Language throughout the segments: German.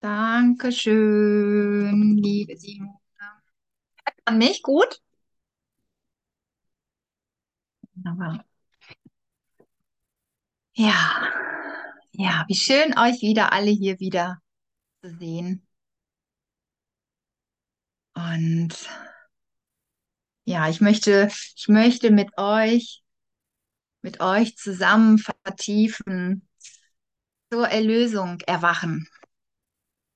Dankeschön, liebe Simone. An mich gut? Aber ja, ja, wie schön euch wieder alle hier wieder zu sehen. Und ja, ich möchte, ich möchte mit euch, mit euch zusammen vertiefen, zur Erlösung erwachen.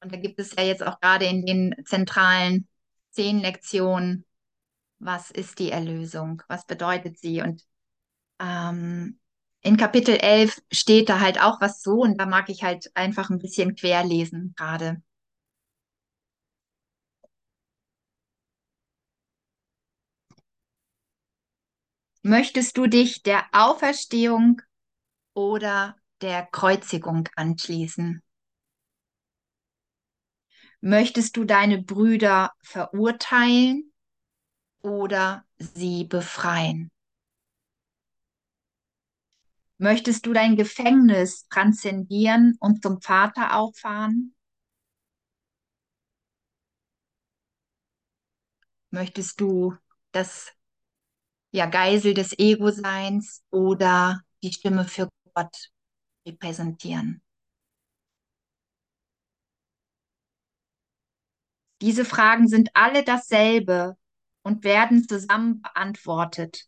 Und da gibt es ja jetzt auch gerade in den zentralen zehn Lektionen, was ist die Erlösung? Was bedeutet sie? Und ähm, in Kapitel 11 steht da halt auch was so und da mag ich halt einfach ein bisschen querlesen gerade. Möchtest du dich der Auferstehung oder der Kreuzigung anschließen? Möchtest du deine Brüder verurteilen oder sie befreien? Möchtest du dein Gefängnis transzendieren und zum Vater auffahren? Möchtest du das ja, Geisel des Ego-Seins oder die Stimme für Gott repräsentieren? Diese Fragen sind alle dasselbe und werden zusammen beantwortet.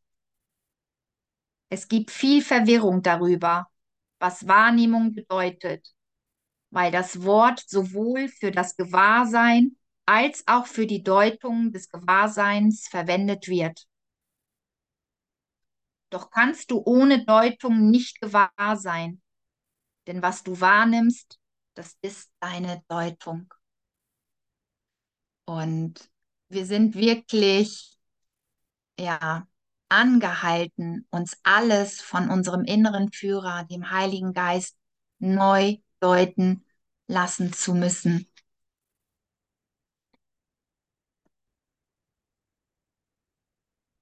Es gibt viel Verwirrung darüber, was Wahrnehmung bedeutet, weil das Wort sowohl für das Gewahrsein als auch für die Deutung des Gewahrseins verwendet wird. Doch kannst du ohne Deutung nicht gewahr sein, denn was du wahrnimmst, das ist deine Deutung. Und wir sind wirklich, ja, angehalten, uns alles von unserem inneren Führer, dem Heiligen Geist, neu deuten lassen zu müssen.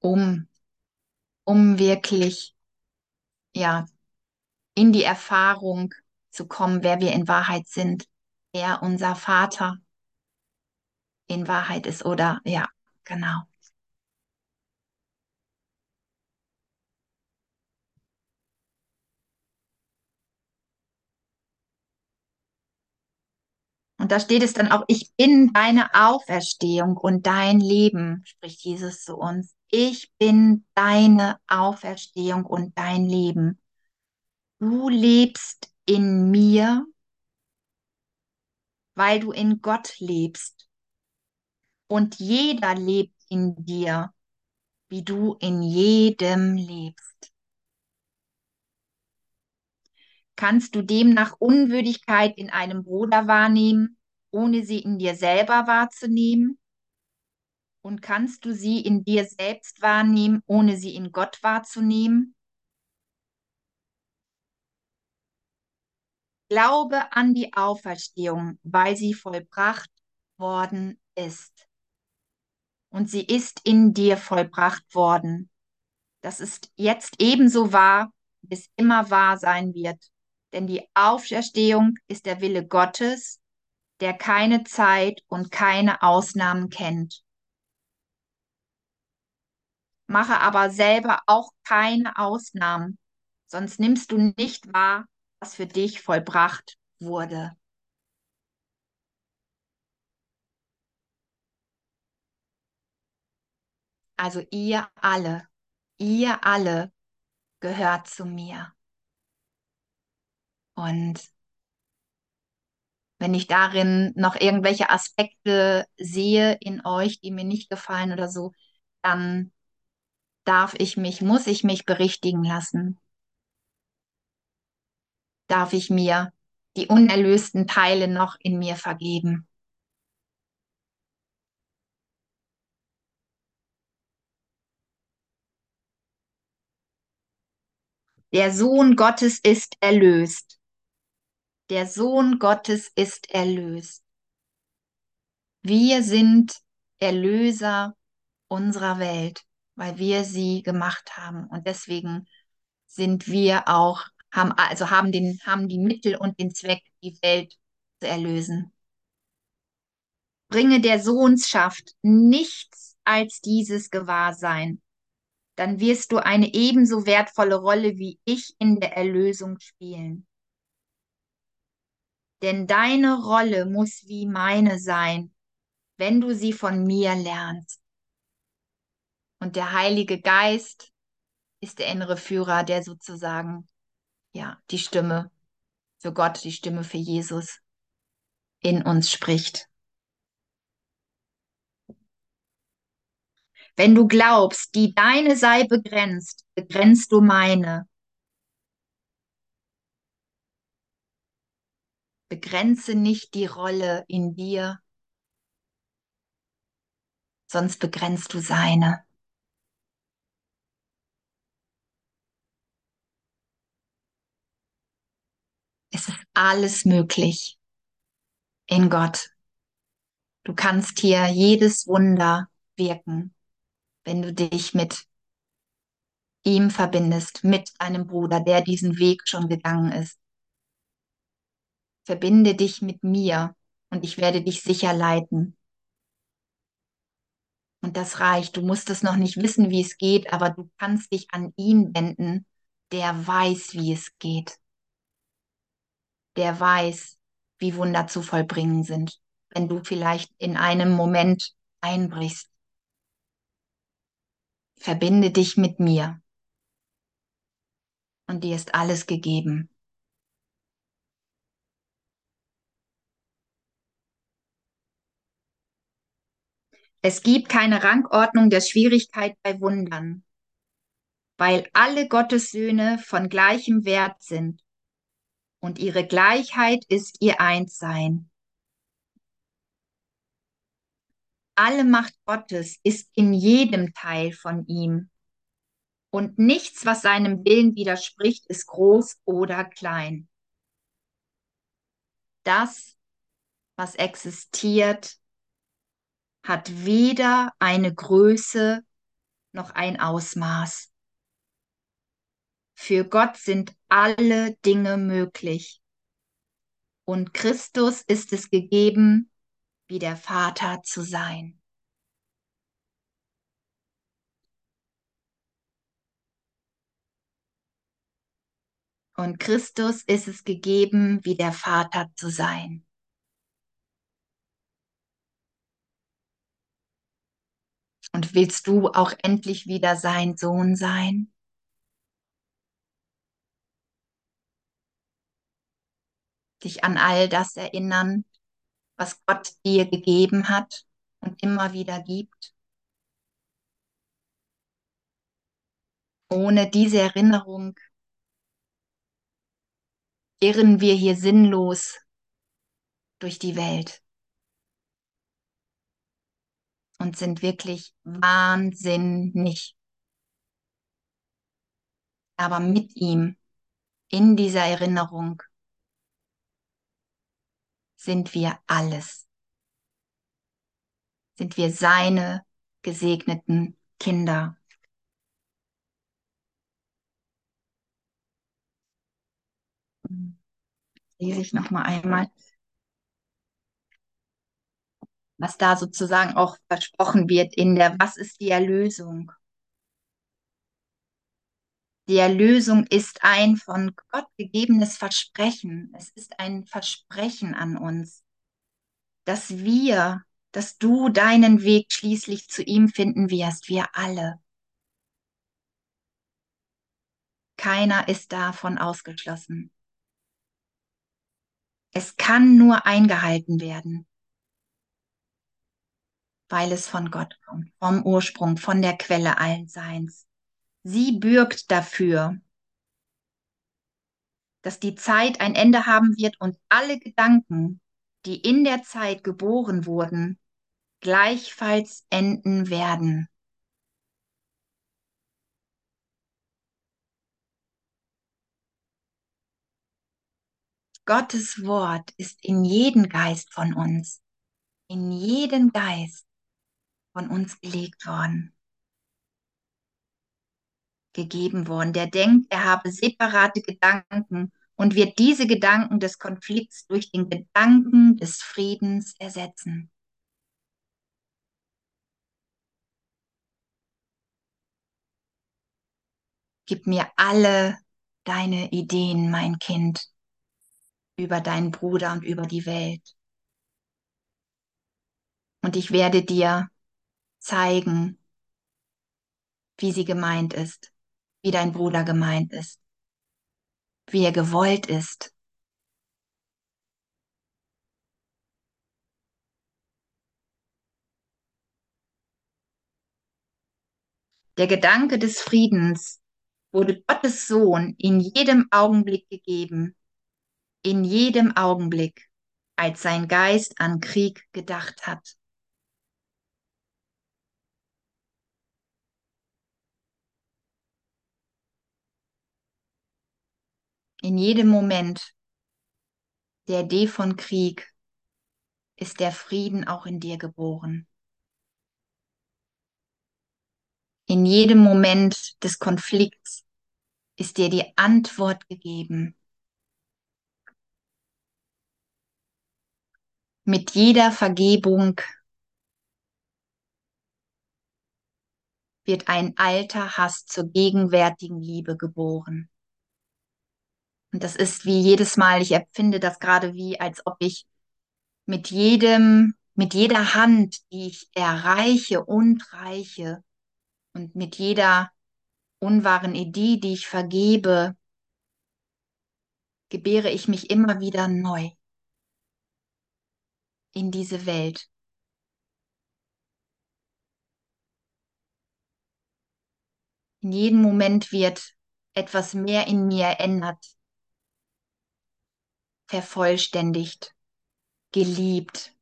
Um, um wirklich, ja, in die Erfahrung zu kommen, wer wir in Wahrheit sind, wer unser Vater in Wahrheit ist oder ja, genau. Und da steht es dann auch, ich bin deine Auferstehung und dein Leben, spricht Jesus zu uns. Ich bin deine Auferstehung und dein Leben. Du lebst in mir, weil du in Gott lebst. Und jeder lebt in dir, wie du in jedem lebst. Kannst du demnach Unwürdigkeit in einem Bruder wahrnehmen, ohne sie in dir selber wahrzunehmen? Und kannst du sie in dir selbst wahrnehmen, ohne sie in Gott wahrzunehmen? Glaube an die Auferstehung, weil sie vollbracht worden ist. Und sie ist in dir vollbracht worden. Das ist jetzt ebenso wahr, bis immer wahr sein wird. Denn die Auferstehung ist der Wille Gottes, der keine Zeit und keine Ausnahmen kennt. Mache aber selber auch keine Ausnahmen, sonst nimmst du nicht wahr, was für dich vollbracht wurde. Also ihr alle, ihr alle gehört zu mir. Und wenn ich darin noch irgendwelche Aspekte sehe in euch, die mir nicht gefallen oder so, dann darf ich mich, muss ich mich berichtigen lassen. Darf ich mir die unerlösten Teile noch in mir vergeben. Der Sohn Gottes ist erlöst. Der Sohn Gottes ist erlöst. Wir sind Erlöser unserer Welt, weil wir sie gemacht haben. Und deswegen sind wir auch, haben, also haben, den, haben die Mittel und den Zweck, die Welt zu erlösen. bringe der Sohnschaft nichts als dieses Gewahrsein, dann wirst du eine ebenso wertvolle Rolle wie ich in der Erlösung spielen. Denn deine Rolle muss wie meine sein, wenn du sie von mir lernst. Und der Heilige Geist ist der innere Führer, der sozusagen, ja, die Stimme für Gott, die Stimme für Jesus in uns spricht. Wenn du glaubst, die deine sei begrenzt, begrenzt du meine. Begrenze nicht die Rolle in dir, sonst begrenzt du seine. Es ist alles möglich in Gott. Du kannst hier jedes Wunder wirken, wenn du dich mit ihm verbindest, mit deinem Bruder, der diesen Weg schon gegangen ist. Verbinde dich mit mir und ich werde dich sicher leiten. Und das reicht. Du musst es noch nicht wissen, wie es geht, aber du kannst dich an ihn wenden, der weiß, wie es geht. Der weiß, wie Wunder zu vollbringen sind, wenn du vielleicht in einem Moment einbrichst. Verbinde dich mit mir. Und dir ist alles gegeben. Es gibt keine Rangordnung der Schwierigkeit bei Wundern, weil alle Gottes Söhne von gleichem Wert sind und ihre Gleichheit ist ihr Einssein. Alle Macht Gottes ist in jedem Teil von ihm und nichts, was seinem Willen widerspricht, ist groß oder klein. Das, was existiert, hat weder eine Größe noch ein Ausmaß. Für Gott sind alle Dinge möglich. Und Christus ist es gegeben, wie der Vater zu sein. Und Christus ist es gegeben, wie der Vater zu sein. Und willst du auch endlich wieder sein Sohn sein? Dich an all das erinnern, was Gott dir gegeben hat und immer wieder gibt? Ohne diese Erinnerung irren wir hier sinnlos durch die Welt und sind wirklich wahnsinnig. Aber mit ihm, in dieser Erinnerung, sind wir alles. Sind wir seine gesegneten Kinder. Lese ich noch mal einmal was da sozusagen auch versprochen wird in der Was ist die Erlösung? Die Erlösung ist ein von Gott gegebenes Versprechen. Es ist ein Versprechen an uns, dass wir, dass du deinen Weg schließlich zu ihm finden wirst, wir alle. Keiner ist davon ausgeschlossen. Es kann nur eingehalten werden weil es von Gott kommt, vom Ursprung, von der Quelle allen Seins. Sie bürgt dafür, dass die Zeit ein Ende haben wird und alle Gedanken, die in der Zeit geboren wurden, gleichfalls enden werden. Gottes Wort ist in jeden Geist von uns, in jeden Geist von uns gelegt worden, gegeben worden, der denkt, er habe separate Gedanken und wird diese Gedanken des Konflikts durch den Gedanken des Friedens ersetzen. Gib mir alle deine Ideen, mein Kind, über deinen Bruder und über die Welt. Und ich werde dir zeigen, wie sie gemeint ist wie dein Bruder gemeint ist, wie er gewollt ist. Der Gedanke des Friedens wurde Gottes Sohn in jedem Augenblick gegeben, in jedem Augenblick, als sein Geist an Krieg gedacht hat. In jedem Moment der Idee von Krieg ist der Frieden auch in dir geboren. In jedem Moment des Konflikts ist dir die Antwort gegeben. Mit jeder Vergebung wird ein alter Hass zur gegenwärtigen Liebe geboren. Und das ist wie jedes Mal, ich empfinde das gerade wie, als ob ich mit jedem, mit jeder Hand, die ich erreiche und reiche und mit jeder unwahren Idee, die ich vergebe, gebäre ich mich immer wieder neu in diese Welt. In jedem Moment wird etwas mehr in mir ändert, vervollständigt, geliebt,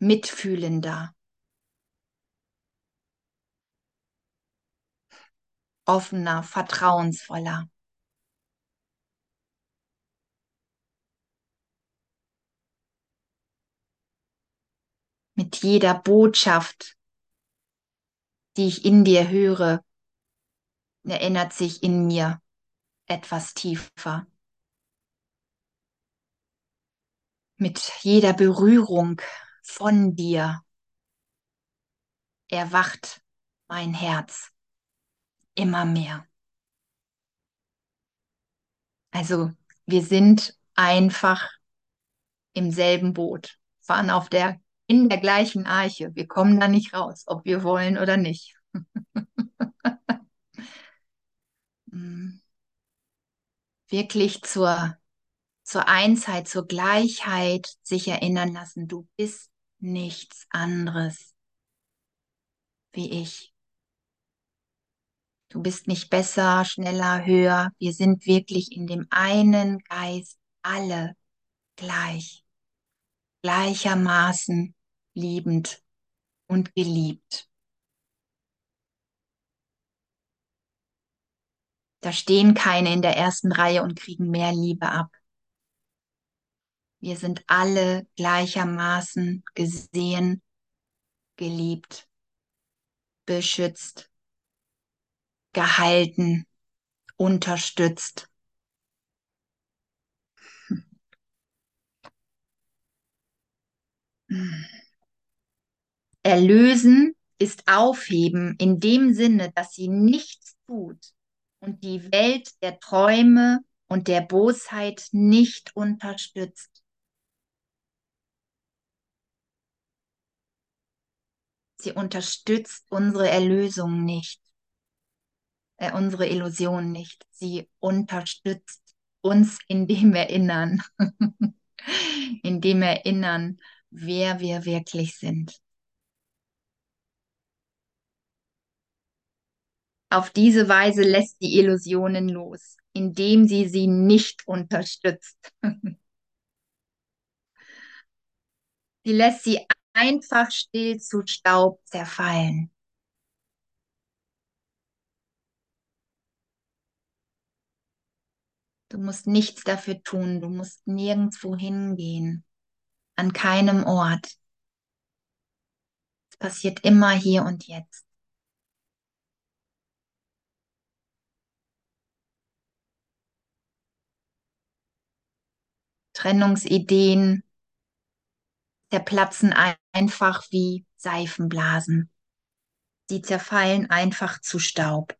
mitfühlender, offener, vertrauensvoller. Mit jeder Botschaft, die ich in dir höre, erinnert sich in mir etwas tiefer. Mit jeder Berührung von dir erwacht mein Herz immer mehr. Also wir sind einfach im selben Boot, fahren auf der, in der gleichen Arche. Wir kommen da nicht raus, ob wir wollen oder nicht. Mm. Wirklich zur zur Einsheit, zur Gleichheit sich erinnern lassen. Du bist nichts anderes wie ich. Du bist nicht besser, schneller, höher. Wir sind wirklich in dem einen Geist alle gleich, gleichermaßen liebend und geliebt. Da stehen keine in der ersten Reihe und kriegen mehr Liebe ab. Wir sind alle gleichermaßen gesehen, geliebt, beschützt, gehalten, unterstützt. Erlösen ist aufheben in dem Sinne, dass sie nichts tut und die Welt der Träume und der Bosheit nicht unterstützt. Sie unterstützt unsere Erlösung nicht, äh, unsere Illusion nicht. Sie unterstützt uns in dem Erinnern, in dem Erinnern, wer wir wirklich sind. Auf diese Weise lässt die Illusionen los, indem sie sie nicht unterstützt. sie lässt sie einfach still zu Staub zerfallen. Du musst nichts dafür tun, du musst nirgendwo hingehen, an keinem Ort. Es passiert immer hier und jetzt. Trennungsideen zerplatzen einfach wie Seifenblasen. Sie zerfallen einfach zu Staub.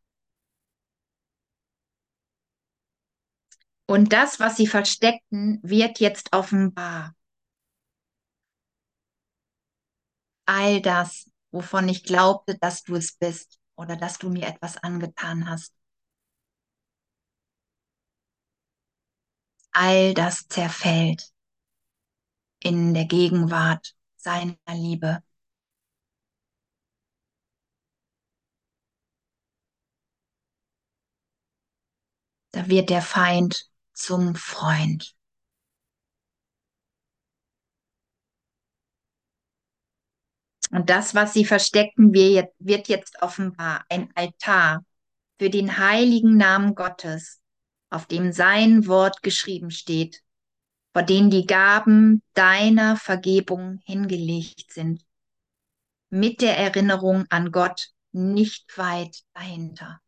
Und das, was sie versteckten, wird jetzt offenbar. All das, wovon ich glaubte, dass du es bist oder dass du mir etwas angetan hast. All das zerfällt in der Gegenwart seiner Liebe. Da wird der Feind zum Freund. Und das, was sie versteckten, wird jetzt offenbar ein Altar für den heiligen Namen Gottes, auf dem sein Wort geschrieben steht, vor dem die Gaben deiner Vergebung hingelegt sind, mit der Erinnerung an Gott nicht weit dahinter.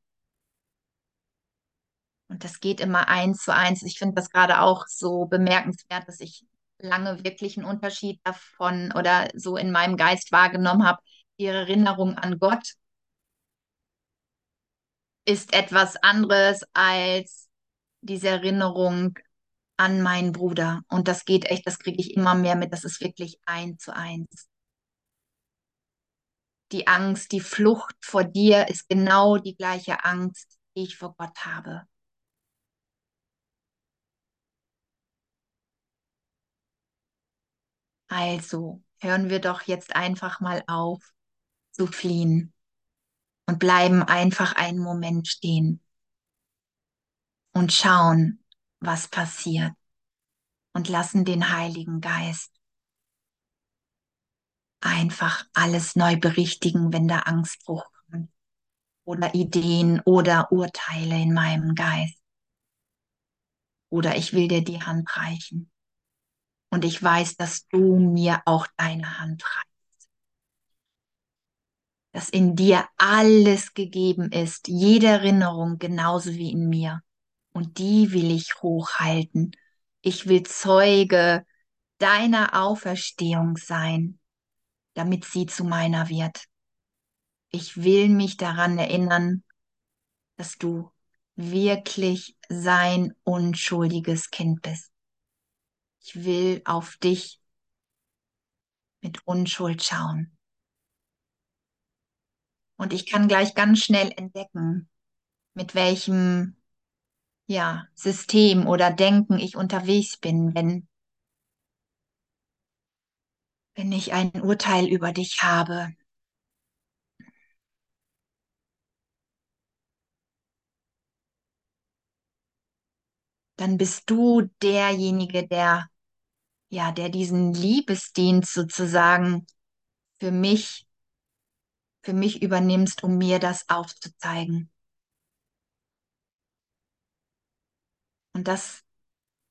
Und das geht immer eins zu eins. Ich finde das gerade auch so bemerkenswert, dass ich lange wirklich einen Unterschied davon oder so in meinem Geist wahrgenommen habe. Die Erinnerung an Gott ist etwas anderes als diese Erinnerung an meinen Bruder. Und das geht echt, das kriege ich immer mehr mit. Das ist wirklich eins zu eins. Die Angst, die Flucht vor dir ist genau die gleiche Angst, die ich vor Gott habe. Also hören wir doch jetzt einfach mal auf zu fliehen und bleiben einfach einen Moment stehen und schauen, was passiert und lassen den Heiligen Geist einfach alles neu berichtigen, wenn da Angstbruch kommt oder Ideen oder Urteile in meinem Geist. Oder ich will dir die Hand reichen. Und ich weiß, dass du mir auch deine Hand reichst. Dass in dir alles gegeben ist, jede Erinnerung genauso wie in mir. Und die will ich hochhalten. Ich will Zeuge deiner Auferstehung sein, damit sie zu meiner wird. Ich will mich daran erinnern, dass du wirklich sein unschuldiges Kind bist. Ich will auf dich mit Unschuld schauen. Und ich kann gleich ganz schnell entdecken, mit welchem ja, System oder Denken ich unterwegs bin, wenn, wenn ich ein Urteil über dich habe. Dann bist du derjenige, der ja, der diesen Liebesdienst sozusagen für mich, für mich übernimmst, um mir das aufzuzeigen. Und das,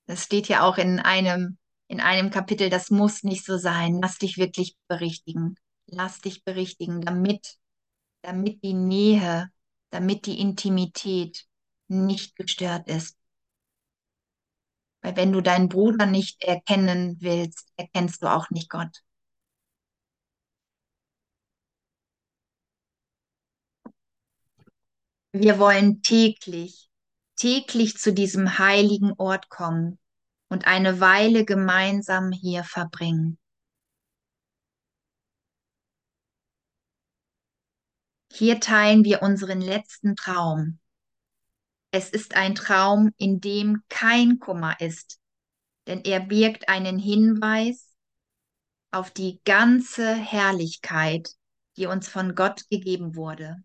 das steht ja auch in einem, in einem Kapitel, das muss nicht so sein. Lass dich wirklich berichtigen. Lass dich berichtigen, damit, damit die Nähe, damit die Intimität nicht gestört ist. Weil wenn du deinen Bruder nicht erkennen willst, erkennst du auch nicht Gott. Wir wollen täglich, täglich zu diesem heiligen Ort kommen und eine Weile gemeinsam hier verbringen. Hier teilen wir unseren letzten Traum, es ist ein Traum, in dem kein Kummer ist, denn er birgt einen Hinweis auf die ganze Herrlichkeit, die uns von Gott gegeben wurde.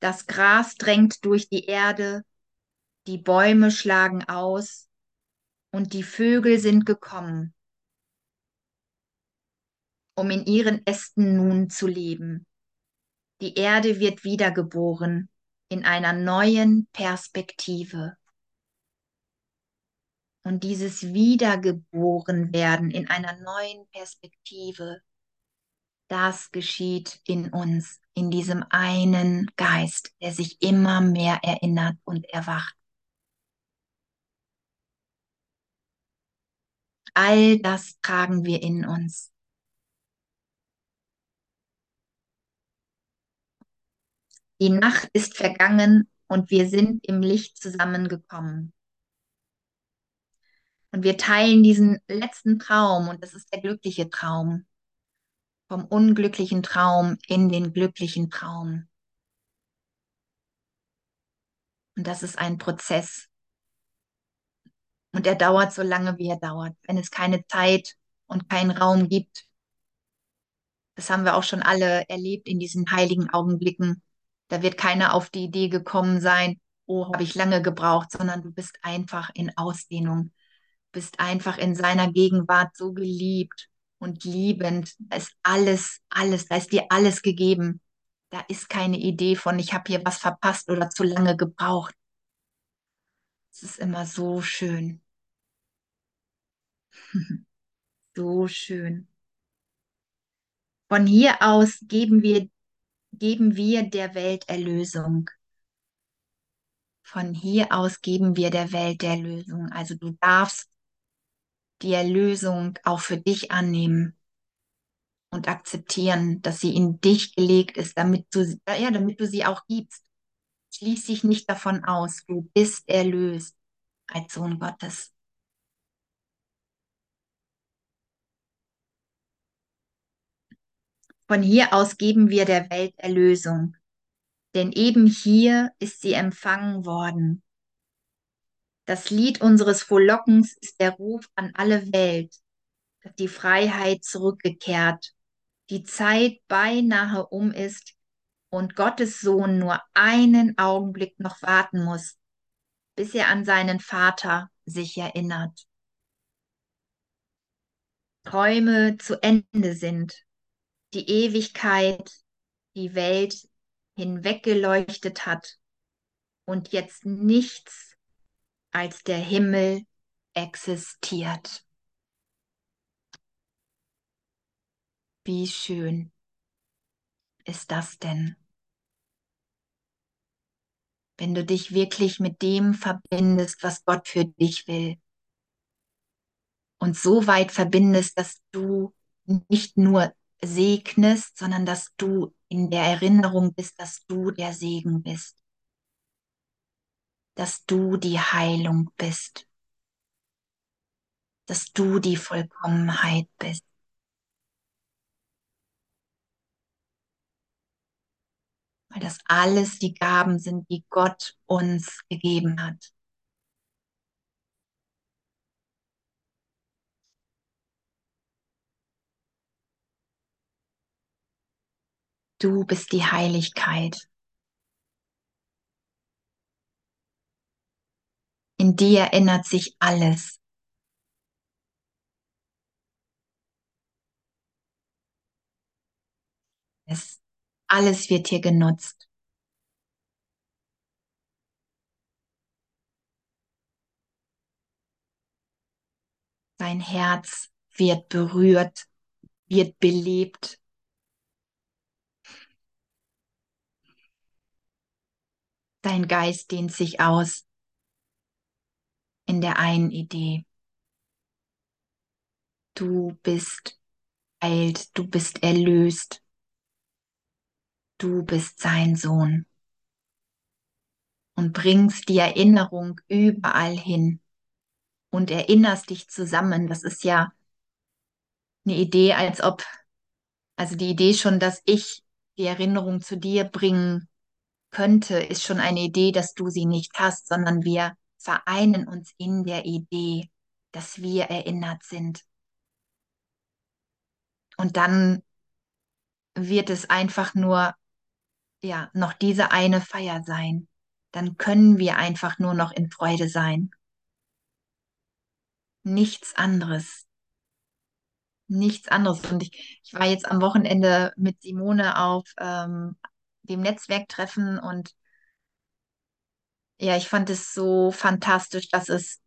Das Gras drängt durch die Erde, die Bäume schlagen aus und die Vögel sind gekommen, um in ihren Ästen nun zu leben. Die Erde wird wiedergeboren in einer neuen Perspektive. Und dieses Wiedergeborenwerden in einer neuen Perspektive, das geschieht in uns, in diesem einen Geist, der sich immer mehr erinnert und erwacht. All das tragen wir in uns. Die Nacht ist vergangen und wir sind im Licht zusammengekommen. Und wir teilen diesen letzten Traum und das ist der glückliche Traum. Vom unglücklichen Traum in den glücklichen Traum. Und das ist ein Prozess. Und er dauert so lange, wie er dauert. Wenn es keine Zeit und keinen Raum gibt, das haben wir auch schon alle erlebt in diesen heiligen Augenblicken. Da wird keiner auf die Idee gekommen sein, oh, habe ich lange gebraucht, sondern du bist einfach in Ausdehnung, bist einfach in seiner Gegenwart so geliebt und liebend. Da ist alles, alles, da ist dir alles gegeben. Da ist keine Idee von, ich habe hier was verpasst oder zu lange gebraucht. Es ist immer so schön. So schön. Von hier aus geben wir, geben wir der Welt Erlösung. Von hier aus geben wir der Welt Erlösung. Also du darfst die Erlösung auch für dich annehmen und akzeptieren, dass sie in dich gelegt ist, damit du, ja, damit du sie auch gibst. Schließ dich nicht davon aus. Du bist erlöst als Sohn Gottes. Von hier aus geben wir der Welt Erlösung, denn eben hier ist sie empfangen worden. Das Lied unseres Frohlockens ist der Ruf an alle Welt, dass die Freiheit zurückgekehrt, die Zeit beinahe um ist und Gottes Sohn nur einen Augenblick noch warten muss, bis er an seinen Vater sich erinnert. Träume zu Ende sind die Ewigkeit die Welt hinweggeleuchtet hat und jetzt nichts als der Himmel existiert. Wie schön ist das denn? Wenn du dich wirklich mit dem verbindest, was Gott für dich will. Und so weit verbindest, dass du nicht nur segnest, sondern dass du in der Erinnerung bist, dass du der Segen bist, dass du die Heilung bist, dass du die Vollkommenheit bist. Weil das alles die Gaben sind, die Gott uns gegeben hat. Du bist die Heiligkeit. In dir erinnert sich alles. Es, alles wird hier genutzt. Dein Herz wird berührt, wird belebt Dein Geist dehnt sich aus in der einen Idee. Du bist heilt, du bist erlöst. Du bist sein Sohn. Und bringst die Erinnerung überall hin und erinnerst dich zusammen. Das ist ja eine Idee, als ob, also die Idee schon, dass ich die Erinnerung zu dir bringen könnte, ist schon eine Idee, dass du sie nicht hast, sondern wir vereinen uns in der Idee, dass wir erinnert sind. Und dann wird es einfach nur, ja, noch diese eine Feier sein. Dann können wir einfach nur noch in Freude sein. Nichts anderes. Nichts anderes. Und ich, ich war jetzt am Wochenende mit Simone auf ähm, dem Netzwerktreffen und ja, ich fand es so fantastisch, dass es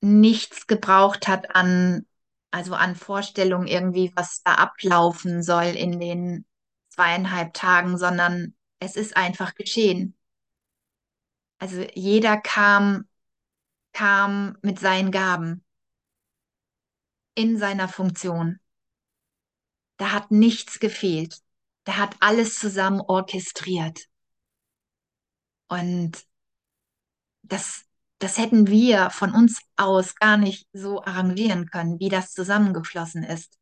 nichts gebraucht hat an, also an Vorstellungen irgendwie, was da ablaufen soll in den zweieinhalb Tagen, sondern es ist einfach geschehen. Also jeder kam, kam mit seinen Gaben in seiner Funktion. Da hat nichts gefehlt der hat alles zusammen orchestriert. Und das, das hätten wir von uns aus gar nicht so arrangieren können, wie das zusammengeflossen ist,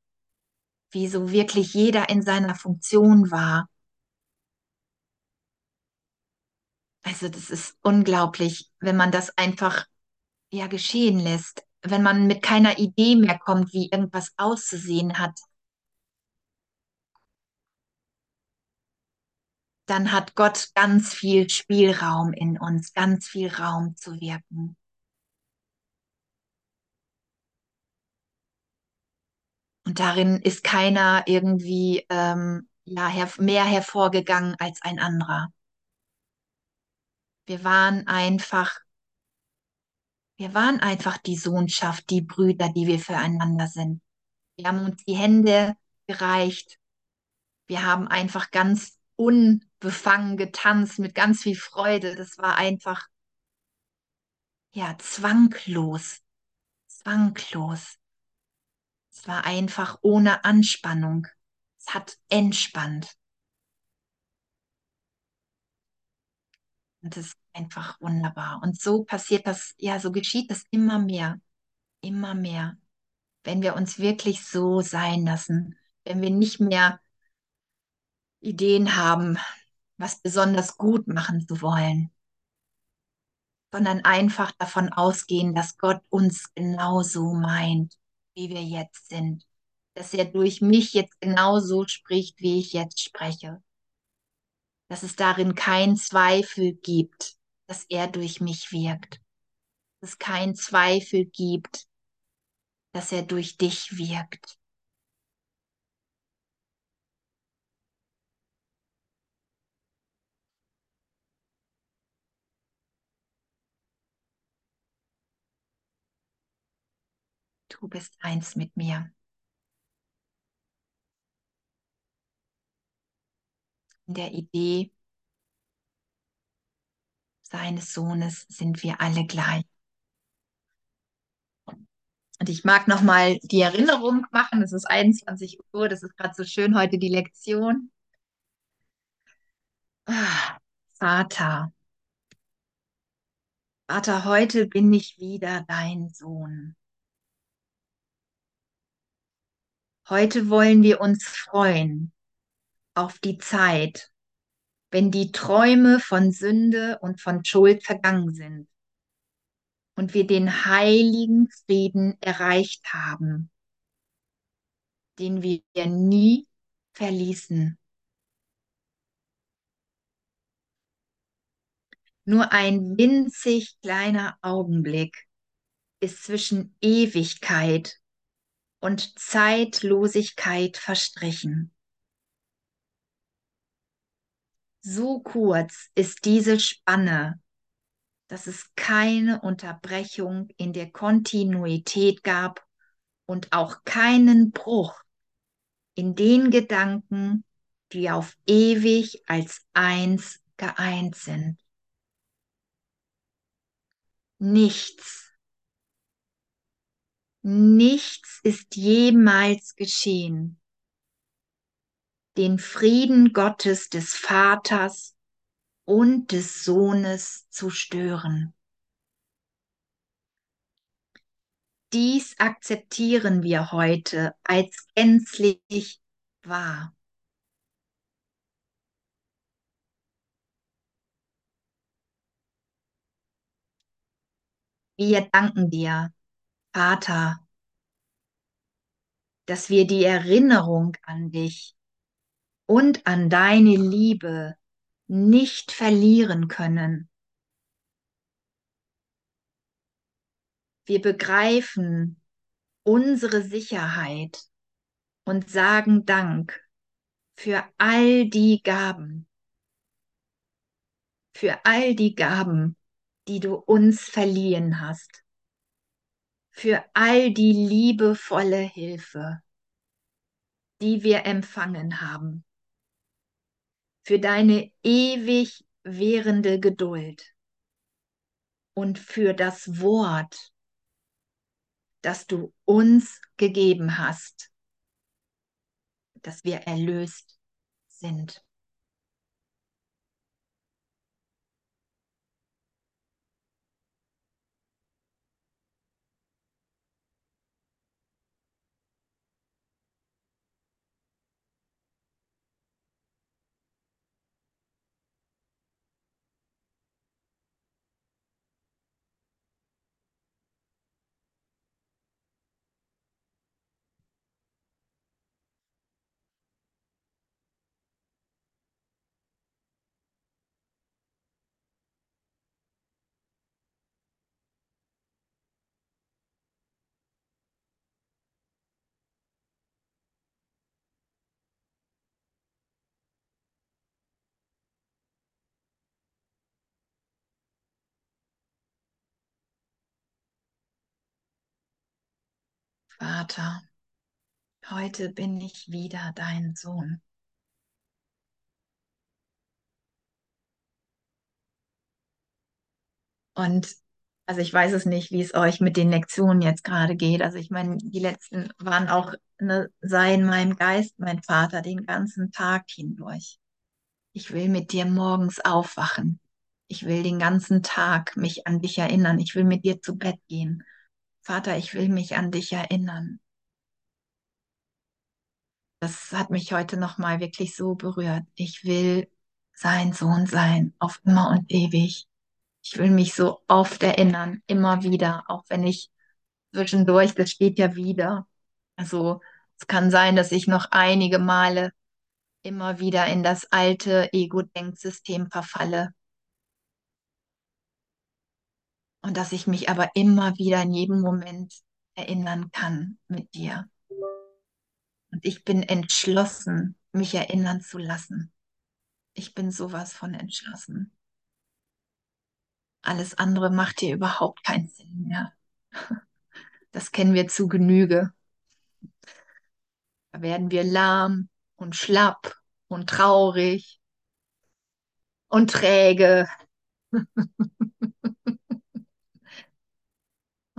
wie so wirklich jeder in seiner Funktion war. Also das ist unglaublich, wenn man das einfach ja geschehen lässt, wenn man mit keiner Idee mehr kommt, wie irgendwas auszusehen hat. Dann hat Gott ganz viel Spielraum in uns, ganz viel Raum zu wirken. Und darin ist keiner irgendwie ähm, ja, her mehr hervorgegangen als ein anderer. Wir waren einfach, wir waren einfach die Sohnschaft, die Brüder, die wir füreinander sind. Wir haben uns die Hände gereicht. Wir haben einfach ganz unbefangen getanzt mit ganz viel Freude. Das war einfach, ja, zwanglos, zwanglos. Es war einfach ohne Anspannung. Es hat entspannt. Und das ist einfach wunderbar. Und so passiert das, ja, so geschieht das immer mehr, immer mehr. Wenn wir uns wirklich so sein lassen, wenn wir nicht mehr Ideen haben, was besonders gut machen zu wollen, sondern einfach davon ausgehen, dass Gott uns genauso meint, wie wir jetzt sind. Dass er durch mich jetzt genauso spricht, wie ich jetzt spreche. Dass es darin keinen Zweifel gibt, dass er durch mich wirkt. Dass es keinen Zweifel gibt, dass er durch dich wirkt. Du bist eins mit mir. In der Idee seines Sohnes sind wir alle gleich. Und ich mag nochmal die Erinnerung machen. Es ist 21 Uhr, das ist gerade so schön heute die Lektion. Vater, Vater, heute bin ich wieder dein Sohn. Heute wollen wir uns freuen auf die Zeit, wenn die Träume von Sünde und von Schuld vergangen sind und wir den heiligen Frieden erreicht haben, den wir nie verließen. Nur ein winzig kleiner Augenblick ist zwischen Ewigkeit und Zeitlosigkeit verstrichen. So kurz ist diese Spanne, dass es keine Unterbrechung in der Kontinuität gab und auch keinen Bruch in den Gedanken, die auf ewig als eins geeint sind. Nichts, nichts ist jemals geschehen, den Frieden Gottes des Vaters und des Sohnes zu stören. Dies akzeptieren wir heute als gänzlich wahr. Wir danken dir, Vater, dass wir die Erinnerung an dich und an deine Liebe nicht verlieren können. Wir begreifen unsere Sicherheit und sagen Dank für all die Gaben, für all die Gaben, die du uns verliehen hast, für all die liebevolle Hilfe, die wir empfangen haben, für deine ewig währende Geduld und für das Wort, das du uns gegeben hast, dass wir erlöst sind. Vater, heute bin ich wieder dein Sohn. Und also ich weiß es nicht, wie es euch mit den Lektionen jetzt gerade geht. Also ich meine, die letzten waren auch, ne, sei in meinem Geist, mein Vater, den ganzen Tag hindurch. Ich will mit dir morgens aufwachen. Ich will den ganzen Tag mich an dich erinnern. Ich will mit dir zu Bett gehen. Vater, ich will mich an dich erinnern. Das hat mich heute nochmal wirklich so berührt. Ich will sein Sohn sein, auf immer und ewig. Ich will mich so oft erinnern, immer wieder, auch wenn ich zwischendurch, das steht ja wieder. Also es kann sein, dass ich noch einige Male immer wieder in das alte Ego-Denksystem verfalle und dass ich mich aber immer wieder in jedem Moment erinnern kann mit dir. Und ich bin entschlossen, mich erinnern zu lassen. Ich bin sowas von entschlossen. Alles andere macht hier überhaupt keinen Sinn mehr. Das kennen wir zu Genüge. Da werden wir lahm und schlapp und traurig und träge.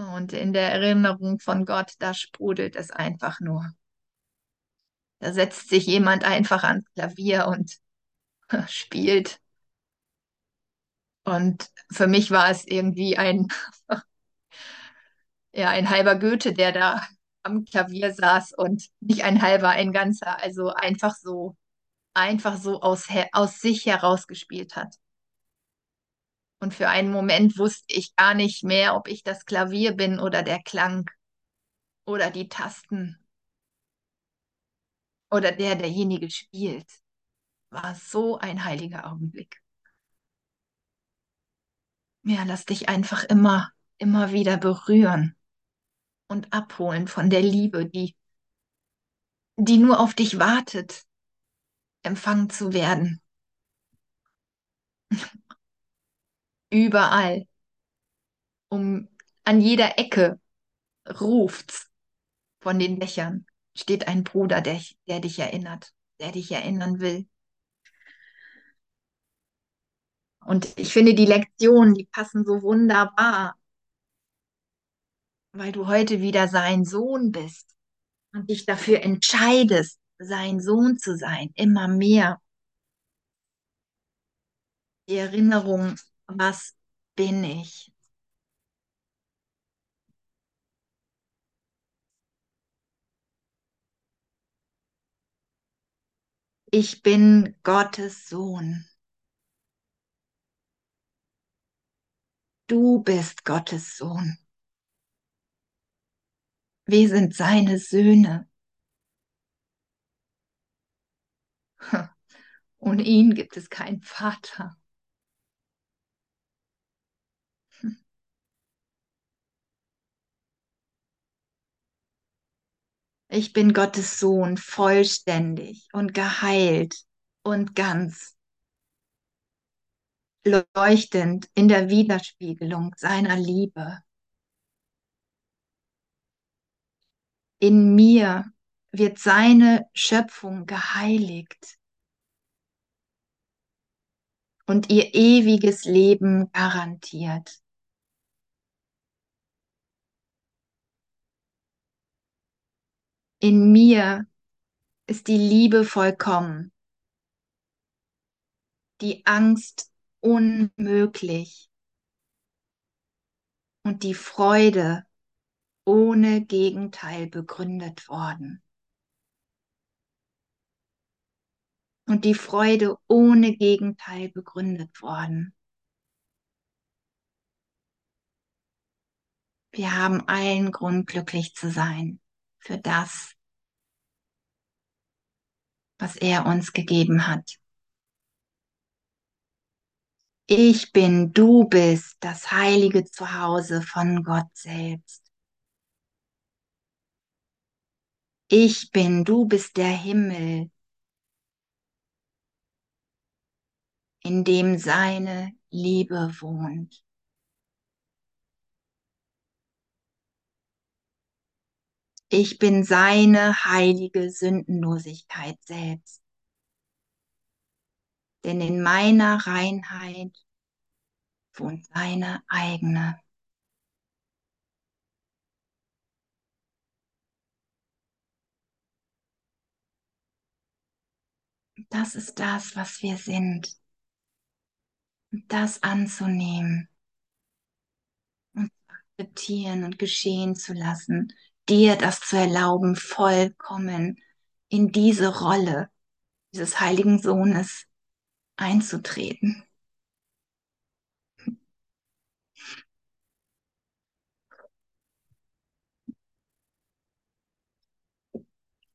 Und in der Erinnerung von Gott, da sprudelt es einfach nur. Da setzt sich jemand einfach ans Klavier und spielt. Und für mich war es irgendwie ein, ja, ein halber Goethe, der da am Klavier saß und nicht ein halber, ein ganzer. Also einfach so, einfach so aus, aus sich heraus gespielt hat. Und für einen Moment wusste ich gar nicht mehr, ob ich das Klavier bin oder der Klang oder die Tasten oder der, derjenige spielt. War so ein heiliger Augenblick. Ja, lass dich einfach immer, immer wieder berühren und abholen von der Liebe, die, die nur auf dich wartet, empfangen zu werden. Überall, um an jeder Ecke ruft's von den Dächern, steht ein Bruder, der, der dich erinnert, der dich erinnern will. Und ich finde, die Lektionen, die passen so wunderbar, weil du heute wieder sein Sohn bist und dich dafür entscheidest, sein Sohn zu sein, immer mehr. Die Erinnerung, was bin ich? Ich bin Gottes Sohn. Du bist Gottes Sohn. Wir sind seine Söhne. Ohne ihn gibt es keinen Vater. Ich bin Gottes Sohn, vollständig und geheilt und ganz, leuchtend in der Widerspiegelung seiner Liebe. In mir wird seine Schöpfung geheiligt und ihr ewiges Leben garantiert. In mir ist die Liebe vollkommen, die Angst unmöglich und die Freude ohne Gegenteil begründet worden. Und die Freude ohne Gegenteil begründet worden. Wir haben allen Grund, glücklich zu sein für das, was er uns gegeben hat. Ich bin, du bist das heilige Zuhause von Gott selbst. Ich bin, du bist der Himmel, in dem seine Liebe wohnt. Ich bin seine heilige Sündenlosigkeit selbst. Denn in meiner Reinheit wohnt seine eigene. Das ist das, was wir sind. Und das anzunehmen und akzeptieren und geschehen zu lassen, dir das zu erlauben, vollkommen in diese Rolle dieses heiligen Sohnes einzutreten.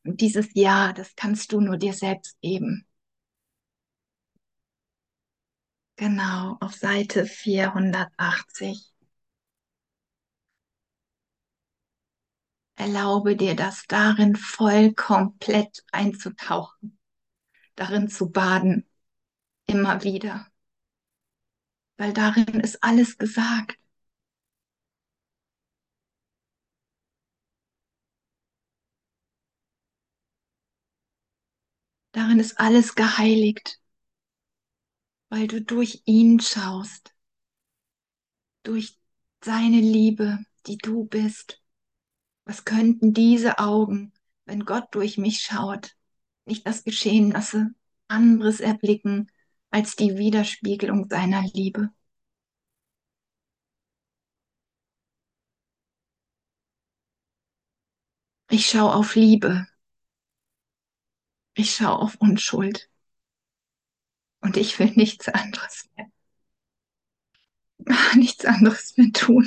Und dieses Ja, das kannst du nur dir selbst geben. Genau, auf Seite 480. Erlaube dir das darin voll komplett einzutauchen, darin zu baden, immer wieder. Weil darin ist alles gesagt. Darin ist alles geheiligt, weil du durch ihn schaust, durch seine Liebe, die du bist. Was könnten diese Augen, wenn Gott durch mich schaut, nicht das geschehen lasse, anderes erblicken als die Widerspiegelung seiner Liebe? Ich schaue auf Liebe. Ich schaue auf Unschuld. Und ich will nichts anderes mehr. Nichts anderes mehr tun.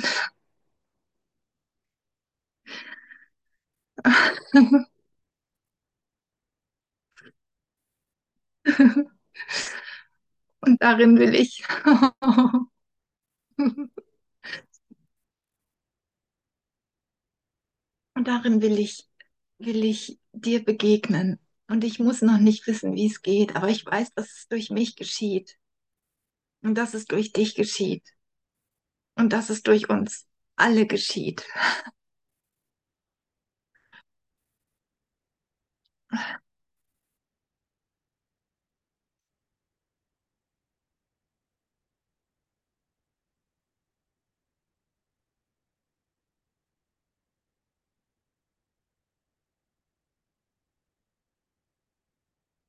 Und darin will ich. Und darin will ich, will ich dir begegnen. Und ich muss noch nicht wissen, wie es geht, aber ich weiß, dass es durch mich geschieht. Und dass es durch dich geschieht. Und dass es durch uns alle geschieht.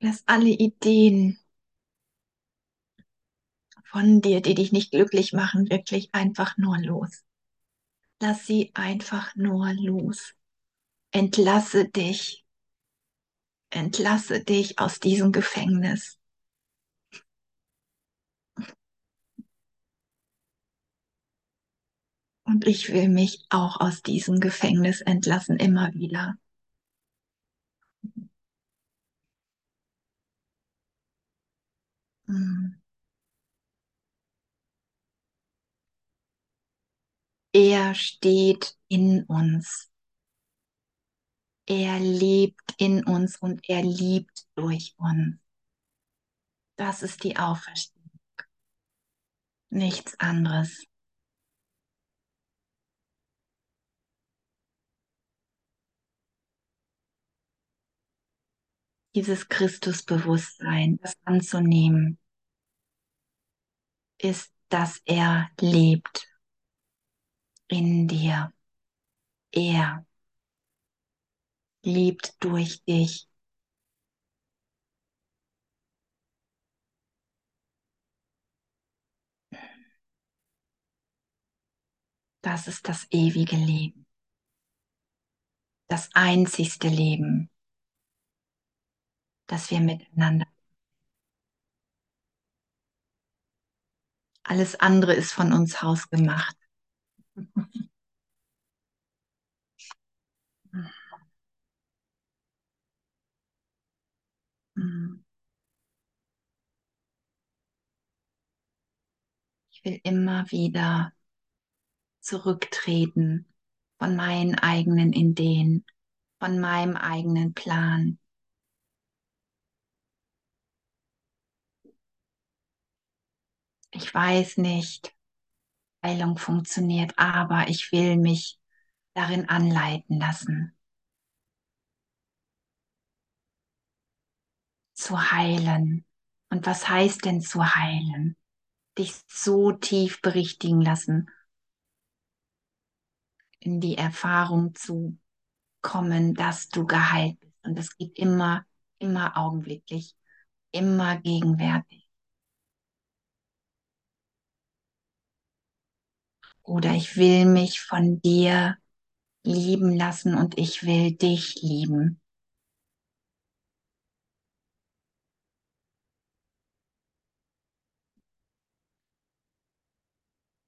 Lass alle Ideen von dir, die dich nicht glücklich machen, wirklich einfach nur los. Lass sie einfach nur los. Entlasse dich. Entlasse dich aus diesem Gefängnis. Und ich will mich auch aus diesem Gefängnis entlassen, immer wieder. Hm. Er steht in uns. Er lebt in uns und er liebt durch uns. Das ist die Auferstehung. Nichts anderes. Dieses Christusbewusstsein, das anzunehmen, ist, dass er lebt in dir. Er lebt durch dich. Das ist das ewige Leben. Das einzigste Leben, das wir miteinander. Alles andere ist von uns hausgemacht. Ich will immer wieder zurücktreten von meinen eigenen Ideen, von meinem eigenen Plan. Ich weiß nicht, Heilung funktioniert, aber ich will mich darin anleiten lassen. Zu heilen. Und was heißt denn zu heilen? Dich so tief berichtigen lassen, in die Erfahrung zu kommen, dass du geheilt bist. Und es geht immer, immer augenblicklich, immer gegenwärtig. Oder ich will mich von dir lieben lassen und ich will dich lieben.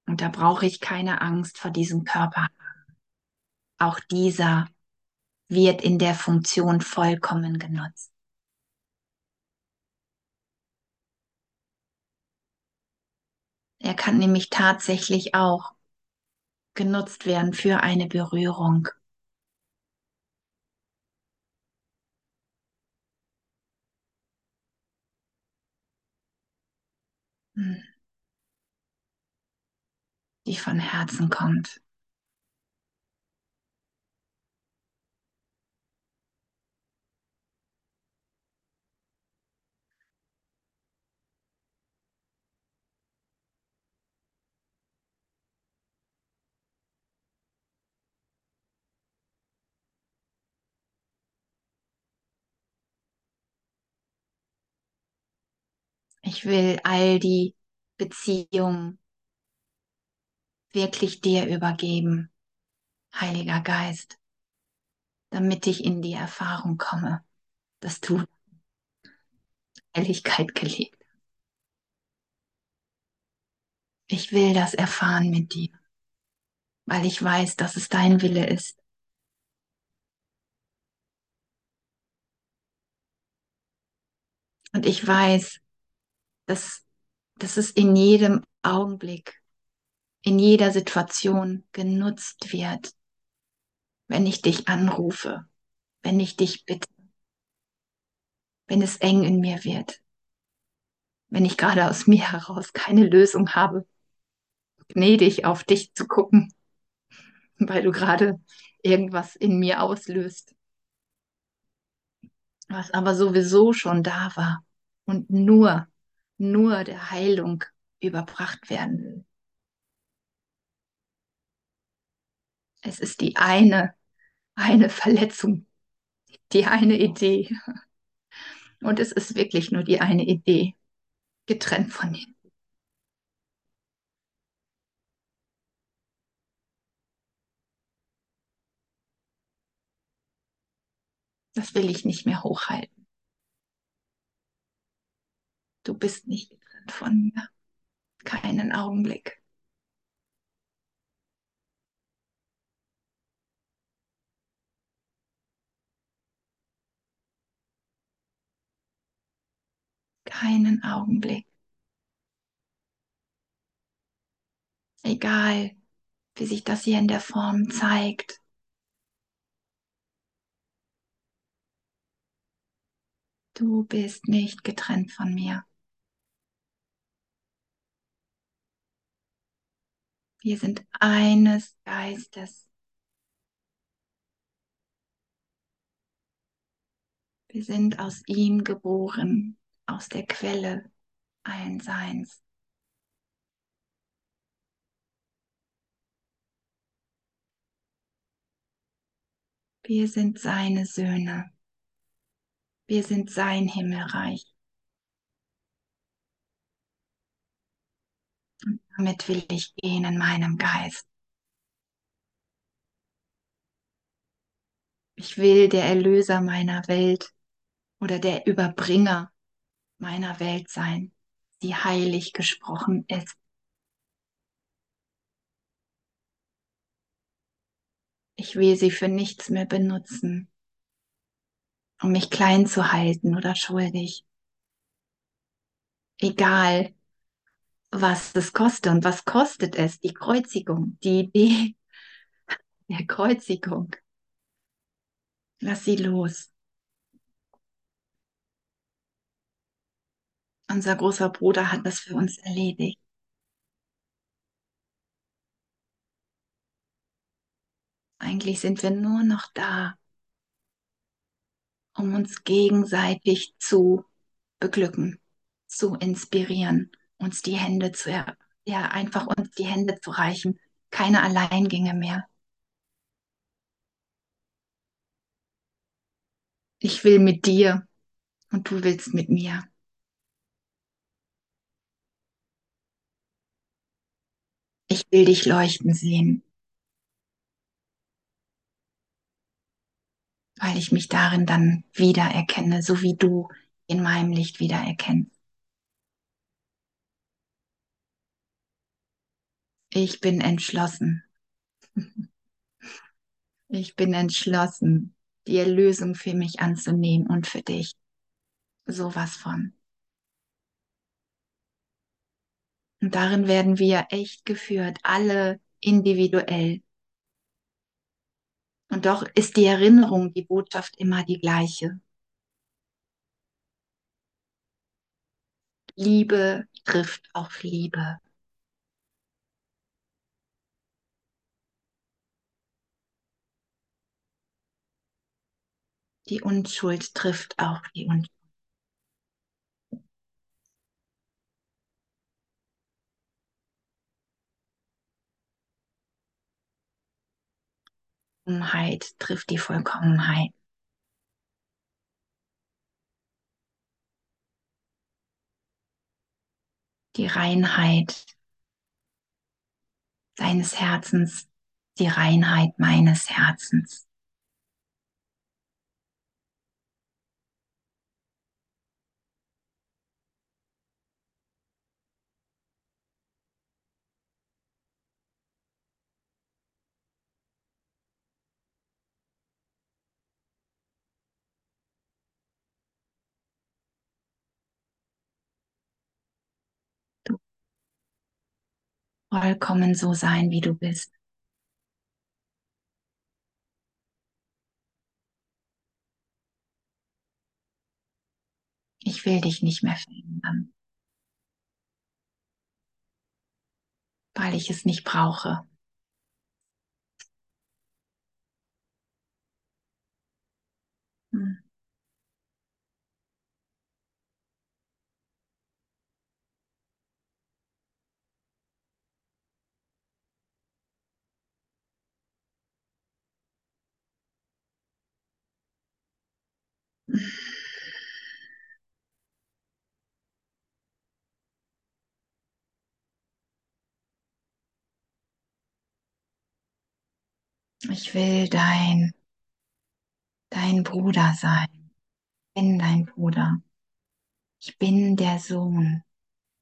Und da brauche ich keine Angst vor diesem Körper. Auch dieser wird in der Funktion vollkommen genutzt. Er kann nämlich tatsächlich auch genutzt werden für eine Berührung. Hm. Die von Herzen kommt. Ich will all die Beziehungen wirklich dir übergeben, Heiliger Geist, damit ich in die Erfahrung komme, dass du Helligkeit gelebt. Ich will das erfahren mit dir, weil ich weiß, dass es dein Wille ist. Und ich weiß, dass, dass es in jedem Augenblick, in jeder Situation genutzt wird, wenn ich dich anrufe, wenn ich dich bitte, wenn es eng in mir wird, wenn ich gerade aus mir heraus keine Lösung habe, gnädig auf dich zu gucken, weil du gerade irgendwas in mir auslöst, was aber sowieso schon da war und nur, nur der Heilung überbracht werden will. Es ist die eine, eine Verletzung, die eine Idee. Und es ist wirklich nur die eine Idee, getrennt von ihm. Das will ich nicht mehr hochhalten. Du bist nicht getrennt von mir. Keinen Augenblick. Keinen Augenblick. Egal, wie sich das hier in der Form zeigt. Du bist nicht getrennt von mir. Wir sind eines Geistes. Wir sind aus ihm geboren, aus der Quelle allen Seins. Wir sind seine Söhne. Wir sind sein Himmelreich. Und damit will ich gehen in meinem Geist. Ich will der Erlöser meiner Welt oder der Überbringer meiner Welt sein, die heilig gesprochen ist. Ich will sie für nichts mehr benutzen, um mich klein zu halten oder schuldig. Egal, was es kostet und was kostet es, die Kreuzigung, die Idee der Kreuzigung. Lass sie los. Unser großer Bruder hat das für uns erledigt. Eigentlich sind wir nur noch da, um uns gegenseitig zu beglücken, zu inspirieren, uns die Hände zu, ja, einfach uns die Hände zu reichen. Keine Alleingänge mehr. Ich will mit dir und du willst mit mir. Ich will dich leuchten sehen, weil ich mich darin dann wiedererkenne, so wie du in meinem Licht wiedererkennst. Ich bin entschlossen. Ich bin entschlossen, die Erlösung für mich anzunehmen und für dich. Sowas von. Und darin werden wir echt geführt, alle individuell. Und doch ist die Erinnerung, die Botschaft immer die gleiche. Liebe trifft auf Liebe. Die Unschuld trifft auf die Unschuld. Vollkommenheit trifft die Vollkommenheit. Die Reinheit deines Herzens, die Reinheit meines Herzens. Vollkommen so sein, wie du bist. Ich will dich nicht mehr verändern, weil ich es nicht brauche. Ich will dein, dein Bruder sein. Ich bin dein Bruder. Ich bin der Sohn.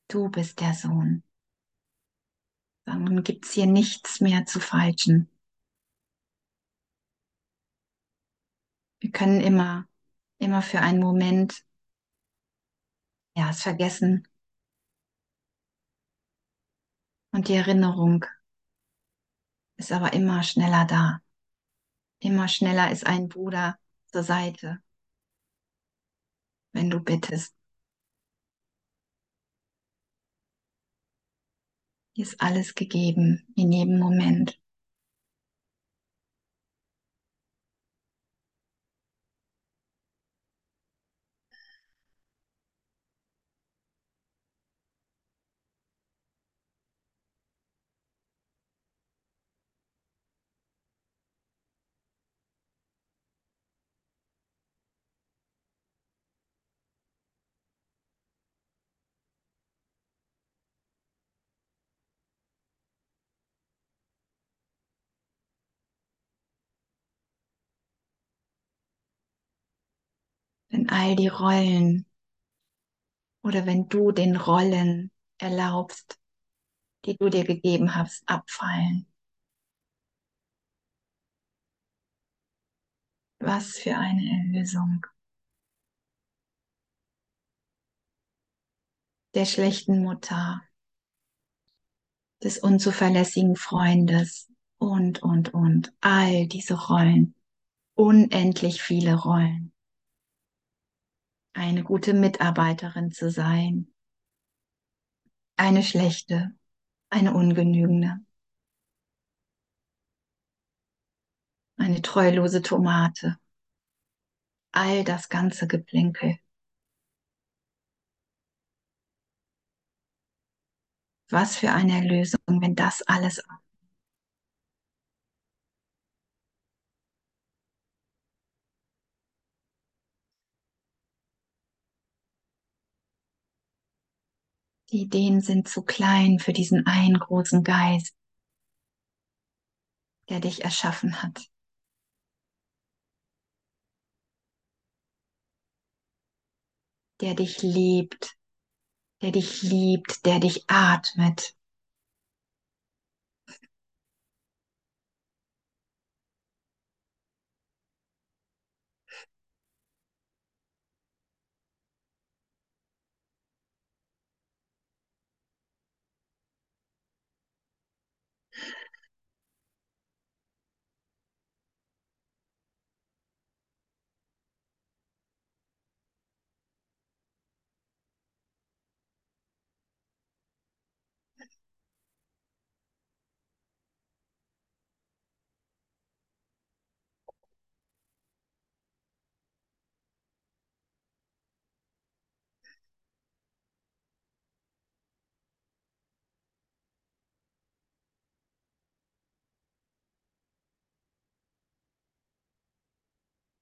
Du bist der Sohn. Dann gibt's hier nichts mehr zu falschen. Wir können immer, immer für einen Moment, ja, es vergessen. Und die Erinnerung ist aber immer schneller da. Immer schneller ist ein Bruder zur Seite, wenn du bittest. Hier ist alles gegeben in jedem Moment. All die Rollen oder wenn du den Rollen erlaubst, die du dir gegeben hast, abfallen. Was für eine Erlösung. Der schlechten Mutter, des unzuverlässigen Freundes und, und, und. All diese Rollen. Unendlich viele Rollen eine gute Mitarbeiterin zu sein, eine schlechte, eine ungenügende, eine treulose Tomate, all das ganze Geplinkel. Was für eine Erlösung, wenn das alles Die Ideen sind zu klein für diesen einen großen Geist, der dich erschaffen hat. Der dich liebt, der dich liebt, der dich atmet.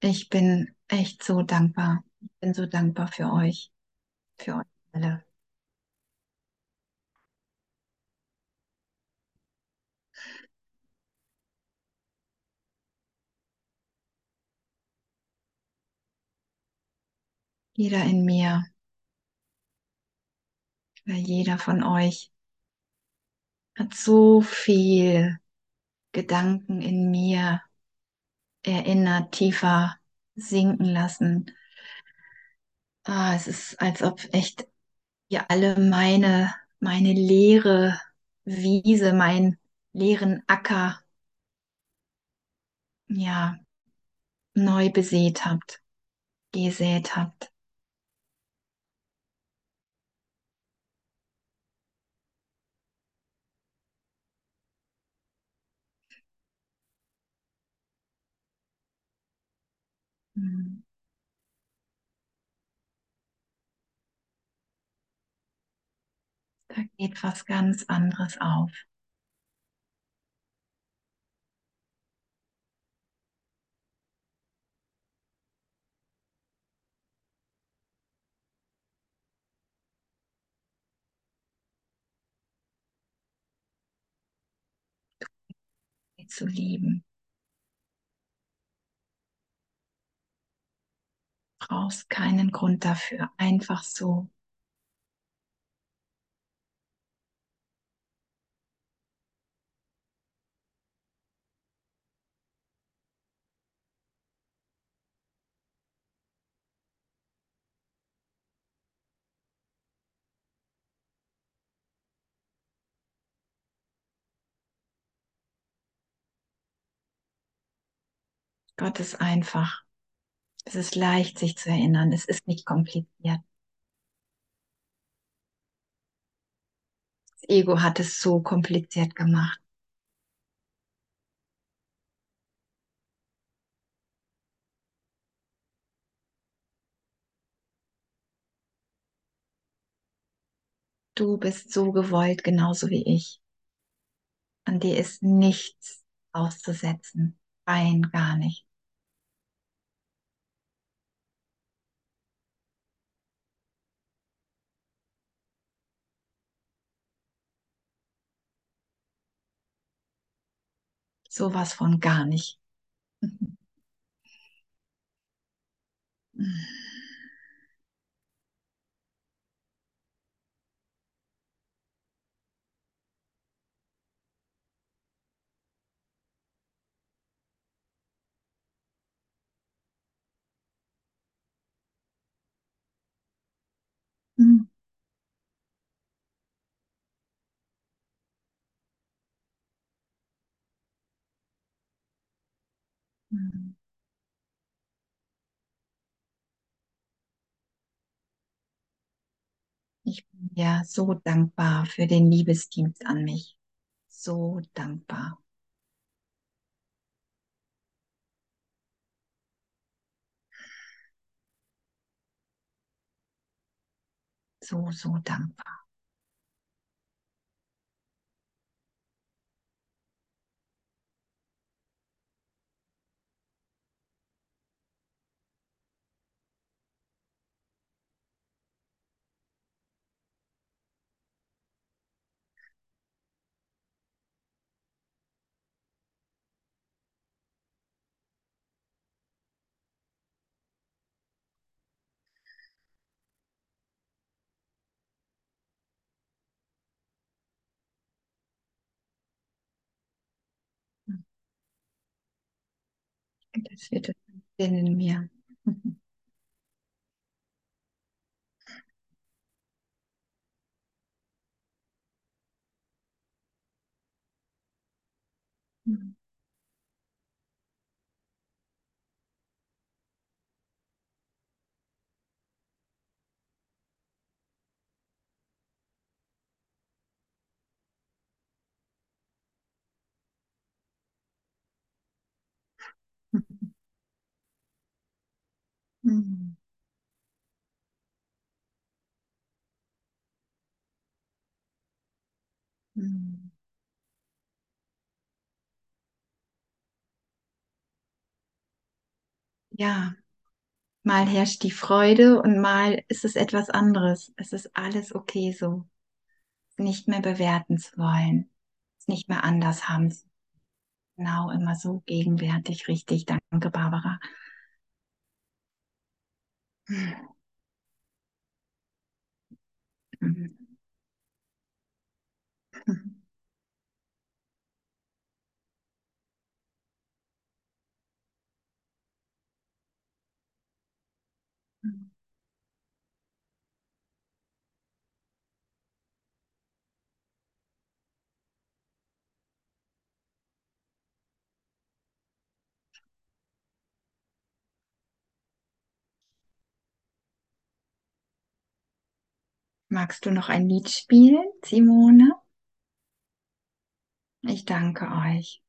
Ich bin echt so dankbar. Ich bin so dankbar für euch, für euch alle. Jeder in mir, weil jeder von euch hat so viel Gedanken in mir erinnert, tiefer sinken lassen. Ah, es ist, als ob echt ihr alle meine, meine leere Wiese, meinen leeren Acker, ja, neu besät habt, gesät habt. Da geht was ganz anderes auf. zu lieben. Brauchst keinen Grund dafür, einfach so. Gott ist einfach. Es ist leicht, sich zu erinnern. Es ist nicht kompliziert. Das Ego hat es so kompliziert gemacht. Du bist so gewollt, genauso wie ich. An dir ist nichts auszusetzen. Rein gar nicht. Sowas von gar nicht. Hm. Ich bin ja so dankbar für den Liebesdienst an mich. So dankbar. So, so dankbar. Das wird in mir. Ja, mal herrscht die Freude und mal ist es etwas anderes. Es ist alles okay so. Nicht mehr bewerten zu wollen, es nicht mehr anders haben Genau, immer so gegenwärtig, richtig. Danke, Barbara. mm-hmm. mm-hmm. Magst du noch ein Lied spielen, Simone? Ich danke euch.